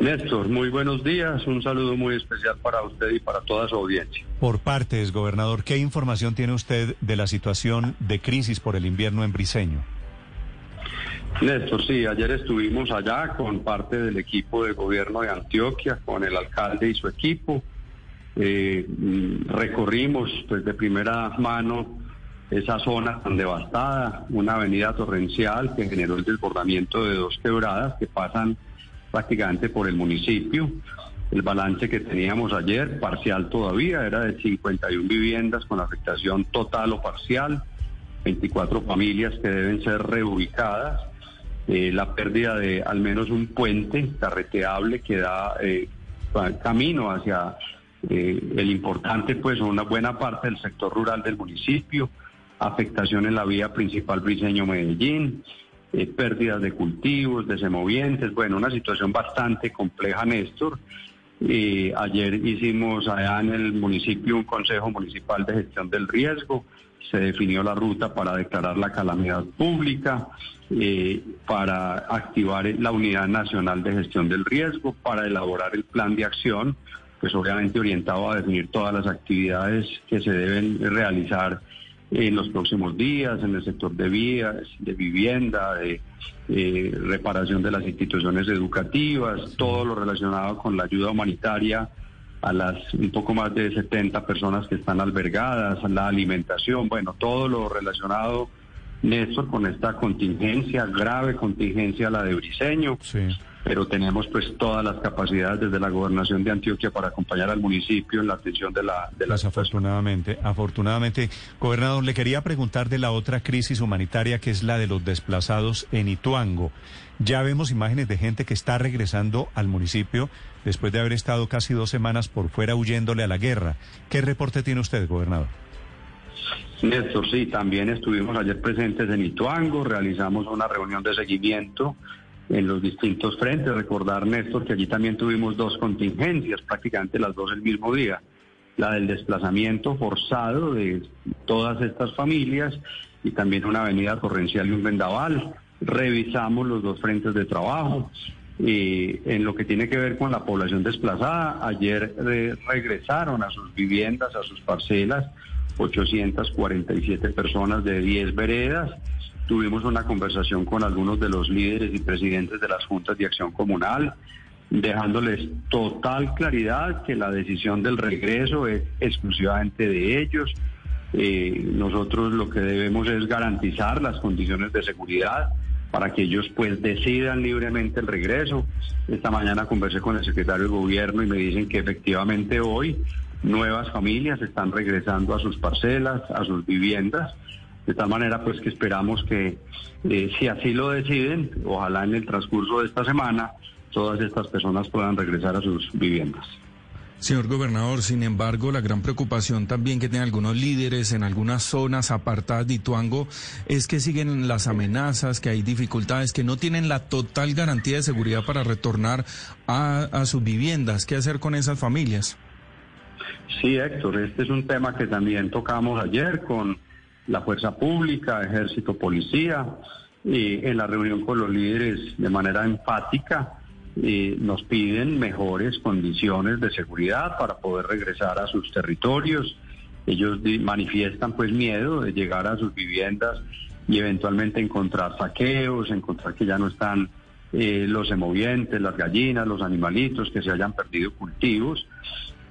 Néstor, muy buenos días. Un saludo muy especial para usted y para toda su audiencia. Por partes, gobernador, ¿qué información tiene usted de la situación de crisis por el invierno en Briseño? Néstor, sí, ayer estuvimos allá con parte del equipo de gobierno de Antioquia, con el alcalde y su equipo. Eh, recorrimos pues, de primera mano esa zona tan devastada, una avenida torrencial que generó el desbordamiento de dos quebradas que pasan prácticamente por el municipio. El balance que teníamos ayer, parcial todavía, era de 51 viviendas con afectación total o parcial, 24 familias que deben ser reubicadas, eh, la pérdida de al menos un puente carreteable que da eh, camino hacia eh, el importante, pues una buena parte del sector rural del municipio, afectación en la vía principal Briseño-Medellín, eh, pérdidas de cultivos, de semovientes, bueno, una situación bastante compleja, Néstor. Eh, ayer hicimos allá en el municipio un consejo municipal de gestión del riesgo, se definió la ruta para declarar la calamidad pública, eh, para activar la unidad nacional de gestión del riesgo, para elaborar el plan de acción, pues obviamente orientado a definir todas las actividades que se deben realizar en los próximos días en el sector de vías, de vivienda, de eh, reparación de las instituciones educativas, todo lo relacionado con la ayuda humanitaria a las un poco más de 70 personas que están albergadas, la alimentación, bueno, todo lo relacionado, Néstor, con esta contingencia, grave contingencia, la de Briseño. Sí pero tenemos pues todas las capacidades desde la gobernación de Antioquia para acompañar al municipio en la atención de la de las afortunadamente afortunadamente gobernador le quería preguntar de la otra crisis humanitaria que es la de los desplazados en Ituango. Ya vemos imágenes de gente que está regresando al municipio después de haber estado casi dos semanas por fuera huyéndole a la guerra. Qué reporte tiene usted gobernador Néstor, sí, también estuvimos ayer presentes en Ituango, realizamos una reunión de seguimiento en los distintos frentes. Recordar, Néstor, que allí también tuvimos dos contingencias, prácticamente las dos el mismo día. La del desplazamiento forzado de todas estas familias y también una avenida torrencial y un vendaval. Revisamos los dos frentes de trabajo. En lo que tiene que ver con la población desplazada, ayer regresaron a sus viviendas, a sus parcelas, 847 personas de 10 veredas Tuvimos una conversación con algunos de los líderes y presidentes de las juntas de acción comunal, dejándoles total claridad que la decisión del regreso es exclusivamente de ellos. Eh, nosotros lo que debemos es garantizar las condiciones de seguridad para que ellos pues decidan libremente el regreso. Esta mañana conversé con el secretario de gobierno y me dicen que efectivamente hoy nuevas familias están regresando a sus parcelas, a sus viviendas de tal manera, pues que esperamos que, eh, si así lo deciden, ojalá en el transcurso de esta semana, todas estas personas puedan regresar a sus viviendas. Señor gobernador, sin embargo, la gran preocupación también que tienen algunos líderes en algunas zonas apartadas de Ituango es que siguen las amenazas, que hay dificultades, que no tienen la total garantía de seguridad para retornar a, a sus viviendas. ¿Qué hacer con esas familias? Sí, Héctor, este es un tema que también tocamos ayer con la fuerza pública, ejército, policía, en la reunión con los líderes de manera enfática nos piden mejores condiciones de seguridad para poder regresar a sus territorios. Ellos manifiestan pues miedo de llegar a sus viviendas y eventualmente encontrar saqueos, encontrar que ya no están eh, los emovientes, las gallinas, los animalitos, que se hayan perdido cultivos.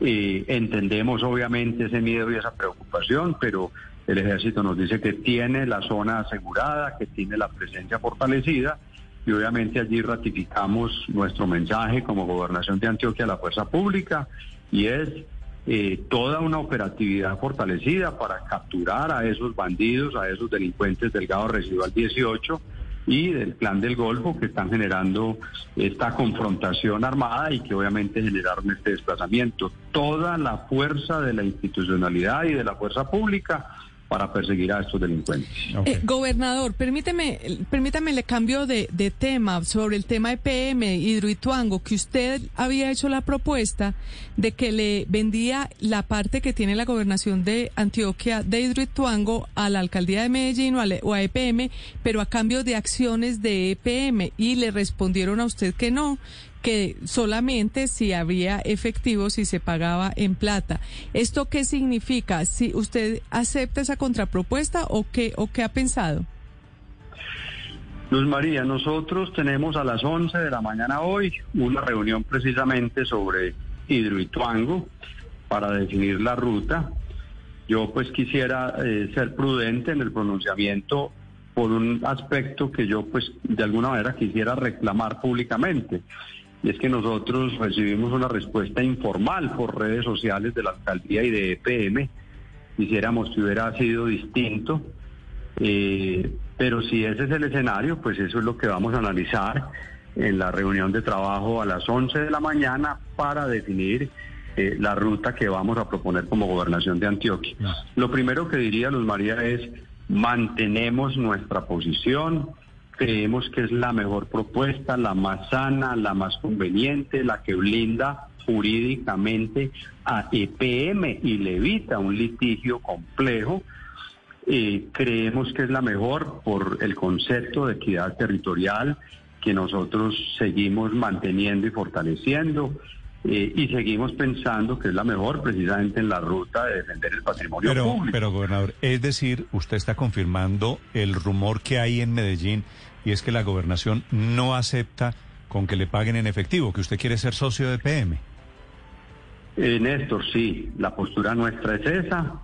Eh, entendemos obviamente ese miedo y esa preocupación, pero el ejército nos dice que tiene la zona asegurada, que tiene la presencia fortalecida y obviamente allí ratificamos nuestro mensaje como gobernación de Antioquia a la fuerza pública y es eh, toda una operatividad fortalecida para capturar a esos bandidos, a esos delincuentes del gado residual 18 y del Plan del Golfo que están generando esta confrontación armada y que obviamente generaron este desplazamiento. Toda la fuerza de la institucionalidad y de la fuerza pública para perseguir a estos delincuentes. Eh, gobernador, permíteme, permítame le cambio de, de, tema sobre el tema EPM, Hidroituango, que usted había hecho la propuesta de que le vendía la parte que tiene la gobernación de Antioquia de Hidroituango a la alcaldía de Medellín o a, o a EPM, pero a cambio de acciones de EPM, y le respondieron a usted que no, que solamente si había efectivo, si se pagaba en plata. ¿Esto qué significa? ¿Si usted acepta esa contrapropuesta o qué, o qué ha pensado? Luz María, nosotros tenemos a las 11 de la mañana hoy una reunión precisamente sobre Hidroituango para definir la ruta. Yo pues quisiera eh, ser prudente en el pronunciamiento por un aspecto que yo pues de alguna manera quisiera reclamar públicamente y es que nosotros recibimos una respuesta informal por redes sociales de la alcaldía y de EPM. Quisiéramos que hubiera sido distinto, eh, pero si ese es el escenario, pues eso es lo que vamos a analizar en la reunión de trabajo a las 11 de la mañana para definir eh, la ruta que vamos a proponer como gobernación de Antioquia. Lo primero que diría Luz María es mantenemos nuestra posición creemos que es la mejor propuesta, la más sana, la más conveniente, la que blinda jurídicamente a EPM y le evita un litigio complejo. Eh, creemos que es la mejor por el concepto de equidad territorial que nosotros seguimos manteniendo y fortaleciendo. Eh, y seguimos pensando que es la mejor precisamente en la ruta de defender el patrimonio público. Pero, gobernador, es decir, usted está confirmando el rumor que hay en Medellín y es que la gobernación no acepta con que le paguen en efectivo, que usted quiere ser socio de PM. Eh, Néstor, sí, la postura nuestra es esa,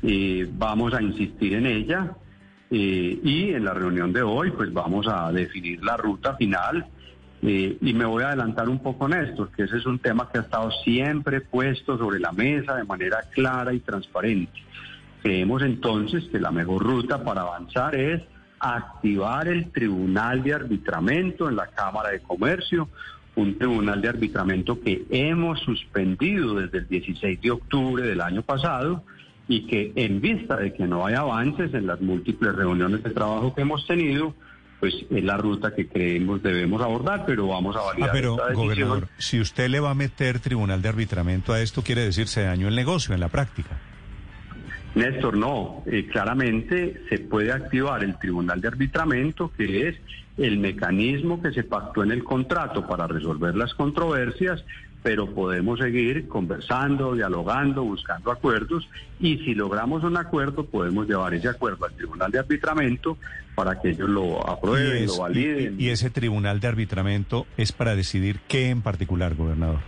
y vamos a insistir en ella eh, y en la reunión de hoy pues vamos a definir la ruta final y me voy a adelantar un poco, Néstor, que ese es un tema que ha estado siempre puesto sobre la mesa de manera clara y transparente. Creemos entonces que la mejor ruta para avanzar es activar el Tribunal de Arbitramento en la Cámara de Comercio, un tribunal de arbitramento que hemos suspendido desde el 16 de octubre del año pasado y que en vista de que no hay avances en las múltiples reuniones de trabajo que hemos tenido, pues es la ruta que creemos debemos abordar, pero vamos a validar. Ah, pero, gobernador, si usted le va a meter tribunal de arbitramiento a esto, quiere decir se dañó el negocio en la práctica. Néstor, no, eh, claramente se puede activar el tribunal de arbitramiento, que es el mecanismo que se pactó en el contrato para resolver las controversias pero podemos seguir conversando, dialogando, buscando acuerdos y si logramos un acuerdo podemos llevar ese acuerdo al Tribunal de Arbitramiento para que ellos lo aprueben, lo validen. Y, ese Tribunal de Arbitramiento es para decidir qué en particular, gobernador?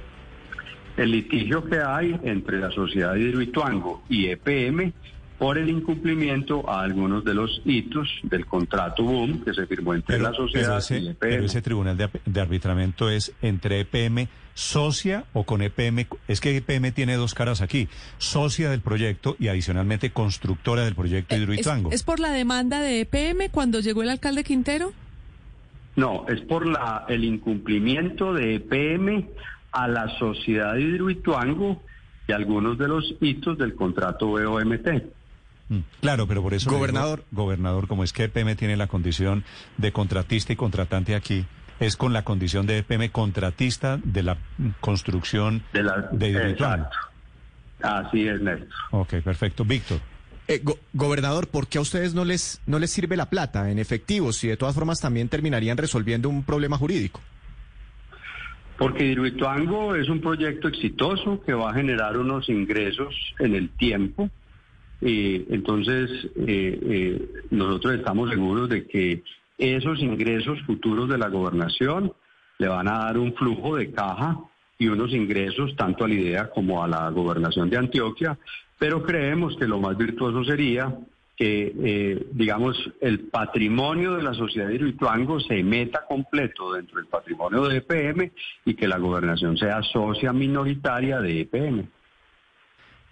El litigio que hay entre la sociedad de Hidroituango y EPM por el incumplimiento a algunos de los hitos del contrato BOOM que se firmó entre la sociedad y EPM. Pero ese tribunal de, de, arbitramiento es entre EPM socia o con EPM. Es que EPM tiene dos caras aquí: socia del proyecto y adicionalmente constructora del proyecto Hidroituango. ¿Es, ¿Es por la demanda de EPM cuando llegó el alcalde Quintero? No, es por la, el incumplimiento de EPM a la sociedad de Hidroituango y algunos de los hitos del contrato BOMT. Mm, claro, pero por eso... Gobernador. gobernador, como es que EPM tiene la condición de contratista y contratante aquí, es con la condición de EPM contratista de la construcción de, la, de Así es, Néstor. Ok, perfecto. Víctor. Eh, gobernador, ¿por qué a ustedes no les, no les sirve la plata en efectivo si de todas formas también terminarían resolviendo un problema jurídico? Porque Hidroituango es un proyecto exitoso que va a generar unos ingresos en el tiempo eh, entonces, eh, eh, nosotros estamos seguros de que esos ingresos futuros de la gobernación le van a dar un flujo de caja y unos ingresos tanto a la idea como a la gobernación de Antioquia, pero creemos que lo más virtuoso sería que, digamos, el patrimonio de la sociedad de Hidroituango se meta completo dentro del patrimonio de EPM y que la gobernación sea socia minoritaria de EPM.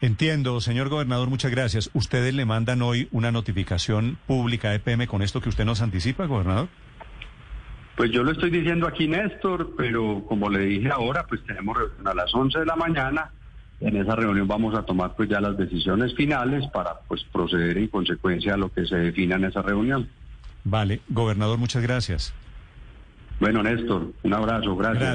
Entiendo, señor gobernador, muchas gracias. ¿Ustedes le mandan hoy una notificación pública a EPM con esto que usted nos anticipa, gobernador? Pues yo lo estoy diciendo aquí, Néstor, pero como le dije ahora, pues tenemos reunión a las 11 de la mañana. En esa reunión vamos a tomar pues ya las decisiones finales para pues proceder en consecuencia a lo que se defina en esa reunión. Vale, gobernador, muchas gracias. Bueno, Néstor, un abrazo, gracias.